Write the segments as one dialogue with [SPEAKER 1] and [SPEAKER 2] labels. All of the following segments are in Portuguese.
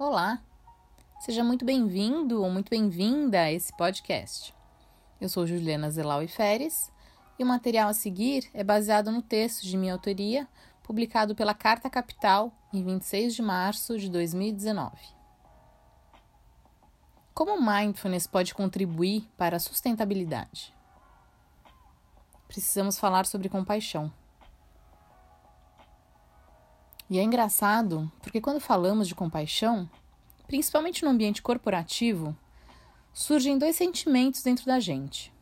[SPEAKER 1] Olá! Seja muito bem-vindo ou muito bem-vinda a esse podcast. Eu sou Juliana Zelau e Feres e o material a seguir é baseado no texto de minha autoria, publicado pela Carta Capital em 26 de março de 2019. Como o mindfulness pode contribuir para a sustentabilidade? Precisamos falar sobre compaixão. E é engraçado porque quando falamos de compaixão, principalmente no ambiente corporativo, surgem dois sentimentos dentro da gente.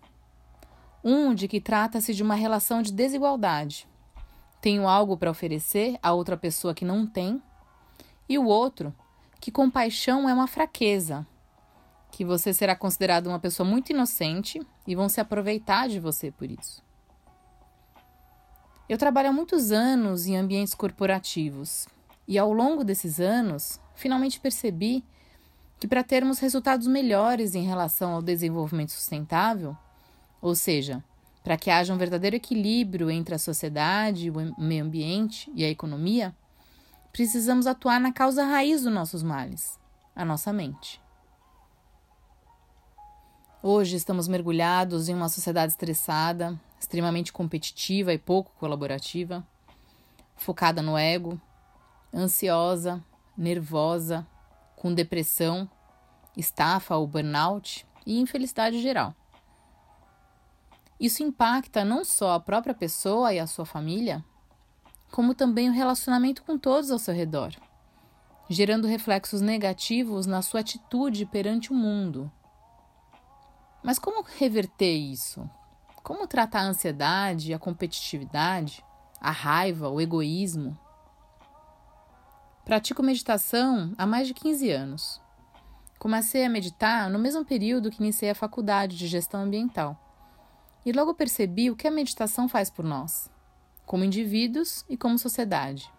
[SPEAKER 1] Um de que trata-se de uma relação de desigualdade. Tenho algo para oferecer a outra pessoa que não tem. E o outro, que compaixão é uma fraqueza, que você será considerado uma pessoa muito inocente e vão se aproveitar de você por isso. Eu trabalho há muitos anos em ambientes corporativos e, ao longo desses anos, finalmente percebi que, para termos resultados melhores em relação ao desenvolvimento sustentável, ou seja, para que haja um verdadeiro equilíbrio entre a sociedade, o meio ambiente e a economia, precisamos atuar na causa raiz dos nossos males, a nossa mente. Hoje estamos mergulhados em uma sociedade estressada, extremamente competitiva e pouco colaborativa, focada no ego, ansiosa, nervosa, com depressão, estafa ou burnout e infelicidade geral. Isso impacta não só a própria pessoa e a sua família, como também o relacionamento com todos ao seu redor, gerando reflexos negativos na sua atitude perante o mundo mas como reverter isso? Como tratar a ansiedade, a competitividade, a raiva, o egoísmo? Pratico meditação há mais de 15 anos. Comecei a meditar no mesmo período que iniciei a faculdade de gestão ambiental. E logo percebi o que a meditação faz por nós, como indivíduos e como sociedade.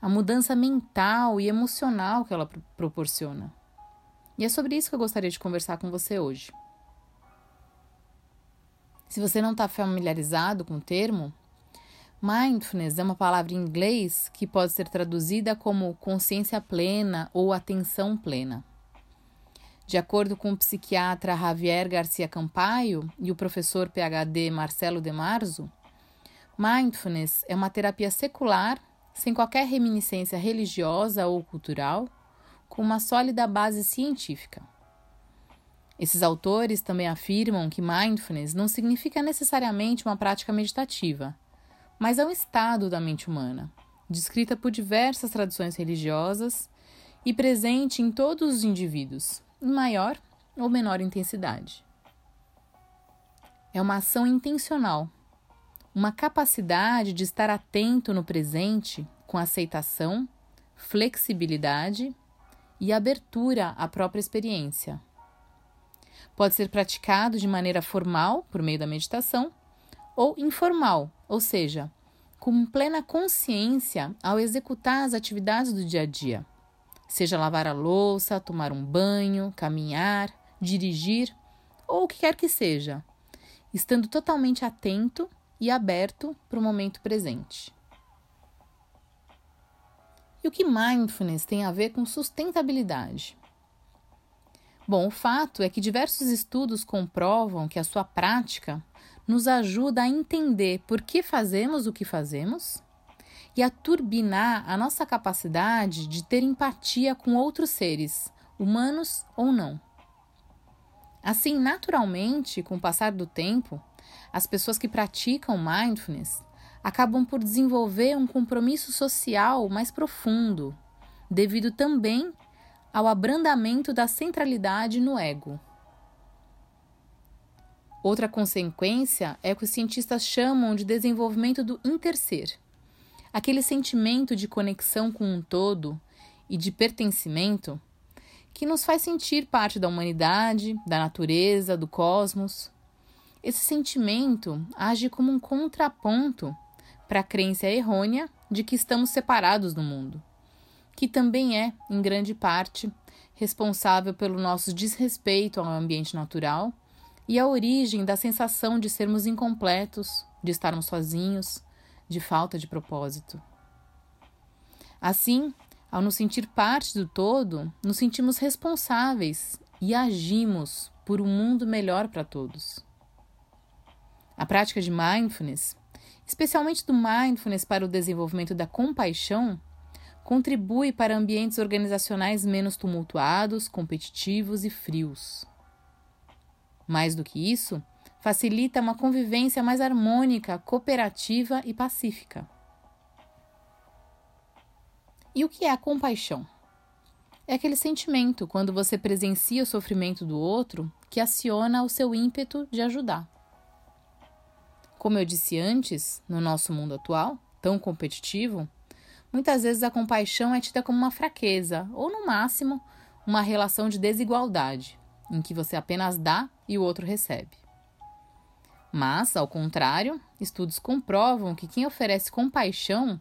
[SPEAKER 1] A mudança mental e emocional que ela proporciona. E é sobre isso que eu gostaria de conversar com você hoje. Se você não está familiarizado com o termo, mindfulness é uma palavra em inglês que pode ser traduzida como consciência plena ou atenção plena. De acordo com o psiquiatra Javier Garcia Campaio e o professor PhD Marcelo De Marzo, mindfulness é uma terapia secular, sem qualquer reminiscência religiosa ou cultural, com uma sólida base científica. Esses autores também afirmam que mindfulness não significa necessariamente uma prática meditativa, mas é um estado da mente humana, descrita por diversas tradições religiosas e presente em todos os indivíduos, em maior ou menor intensidade. É uma ação intencional, uma capacidade de estar atento no presente com aceitação, flexibilidade e abertura à própria experiência Pode ser praticado de maneira formal, por meio da meditação, ou informal, ou seja, com plena consciência ao executar as atividades do dia a dia, seja lavar a louça, tomar um banho, caminhar, dirigir ou o que quer que seja, estando totalmente atento e aberto para o momento presente. E o que mindfulness tem a ver com sustentabilidade? Bom, o fato é que diversos estudos comprovam que a sua prática nos ajuda a entender por que fazemos o que fazemos e a turbinar a nossa capacidade de ter empatia com outros seres, humanos ou não. Assim, naturalmente, com o passar do tempo, as pessoas que praticam mindfulness acabam por desenvolver um compromisso social mais profundo, devido também ao abrandamento da centralidade no ego. Outra consequência é o que os cientistas chamam de desenvolvimento do interser, aquele sentimento de conexão com um todo e de pertencimento que nos faz sentir parte da humanidade, da natureza, do cosmos. Esse sentimento age como um contraponto para a crença errônea de que estamos separados do mundo que também é, em grande parte, responsável pelo nosso desrespeito ao ambiente natural e a origem da sensação de sermos incompletos, de estarmos sozinhos, de falta de propósito. Assim, Ao nos sentir parte do todo, nos sentimos responsáveis e agimos por um mundo melhor para todos. A prática de mindfulness, especialmente do mindfulness para o desenvolvimento da compaixão, contribui para ambientes organizacionais menos tumultuados, competitivos e frios. Mais do que isso, facilita uma convivência mais harmônica, cooperativa e pacífica. E o que é a compaixão? É aquele sentimento quando você presencia o sofrimento do outro que aciona o seu ímpeto de ajudar. Como eu disse antes, no nosso mundo atual, tão competitivo, muitas vezes a compaixão é tida como uma fraqueza ou, no máximo, uma relação de desigualdade, em que você apenas dá e o outro recebe. Mas, ao contrário, estudos comprovam que quem oferece compaixão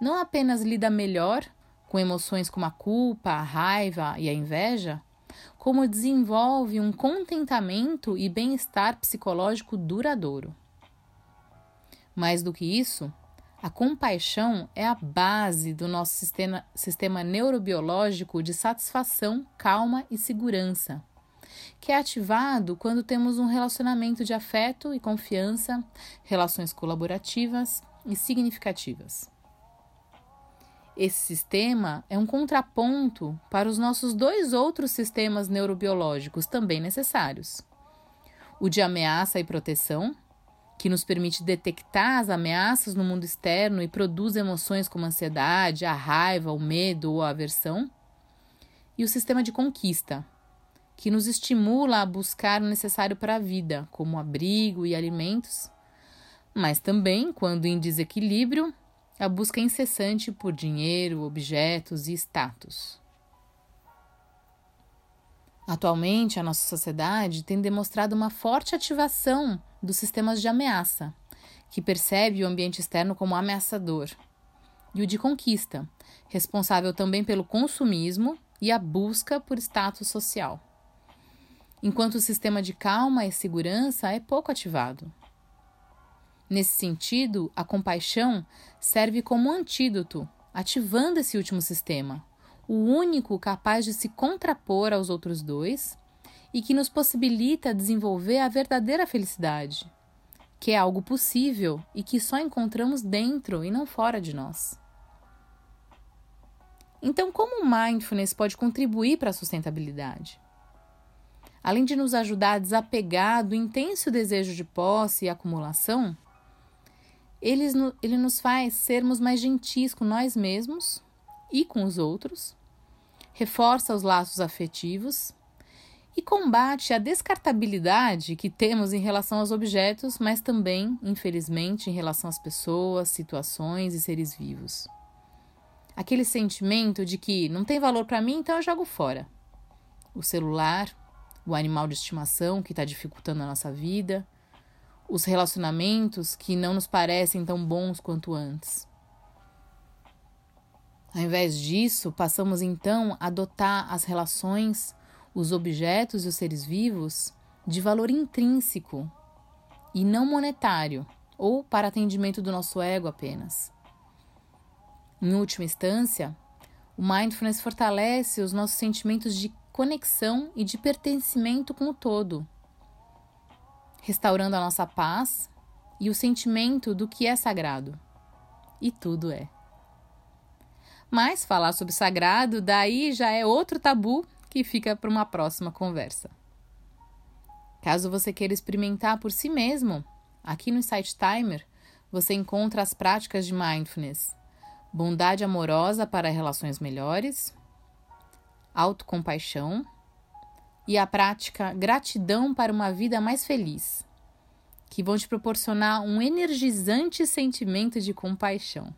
[SPEAKER 1] não apenas lida melhor com emoções como a culpa, a raiva e a inveja, como desenvolve um contentamento e bem-estar psicológico duradouro. Mais do que isso, a compaixão é a base do nosso sistema, sistema neurobiológico de satisfação, calma e segurança que é ativado quando temos um relacionamento de afeto e confiança, relações colaborativas e significativas. Esse sistema é um contraponto para os nossos dois outros sistemas neurobiológicos também necessários: o de ameaça e proteção, que nos permite detectar as ameaças no mundo externo e produz emoções como a ansiedade, a raiva, o medo ou a aversão, e o sistema de conquista, que nos estimula a buscar o necessário para a vida, como abrigo e alimentos, mas também, quando em desequilíbrio, a busca incessante por dinheiro, objetos e status. Atualmente, a nossa sociedade tem demonstrado uma forte ativação dos sistemas de ameaça, que percebe o ambiente externo como ameaçador, e o de conquista, responsável também pelo consumismo e a busca por status social enquanto o sistema de calma e segurança é pouco ativado. Nesse sentido, a compaixão serve como antídoto, ativando esse último sistema, o único capaz de se contrapor aos outros dois e que nos possibilita desenvolver a verdadeira felicidade, que é algo possível e que só encontramos dentro e não fora de nós. Então, como o mindfulness pode contribuir para a sustentabilidade? além de nos ajudar a desapegar do intenso desejo de posse e acumulação, ele, ele nos faz sermos mais gentis com nós mesmos e com os outros, reforça os laços afetivos e combate a descartabilidade que temos em relação aos objetos, mas também, infelizmente, em relação às pessoas, situações e seres vivos. Aquele sentimento de que não tem valor para mim, então eu jogo fora. O celular, o animal de estimação que está dificultando a nossa vida, os relacionamentos que não nos parecem tão bons quanto antes. Ao invés disso, passamos então a adotar as relações, os objetos e os seres vivos de valor intrínseco e não monetário ou para atendimento do nosso ego apenas. Em última instância, o mindfulness fortalece os nossos sentimentos de conexão e de pertencimento com o todo, restaurando a nossa paz e o sentimento do que é sagrado. E tudo é. Mas falar sobre sagrado, daí já é outro tabu que fica para uma próxima conversa. Caso você queira experimentar por si mesmo, aqui no Insight Timer você encontra as práticas de mindfulness, bondade amorosa para relações melhores, autocompaixão e a prática gratidão para uma vida mais feliz, que vão te proporcionar um energizante sentimento de compaixão.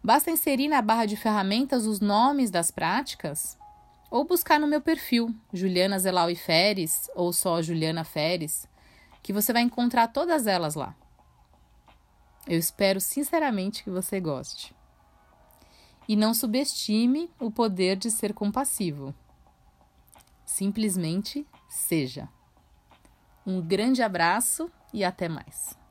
[SPEAKER 1] Basta inserir na barra de ferramentas os nomes das práticas ou buscar no meu perfil, Juliana Zelaui Feres ou só Juliana Feres, que você vai encontrar todas elas lá. Eu espero sinceramente que você goste. E não subestime o poder de ser compassivo. Simplesmente seja. Um grande abraço e até mais.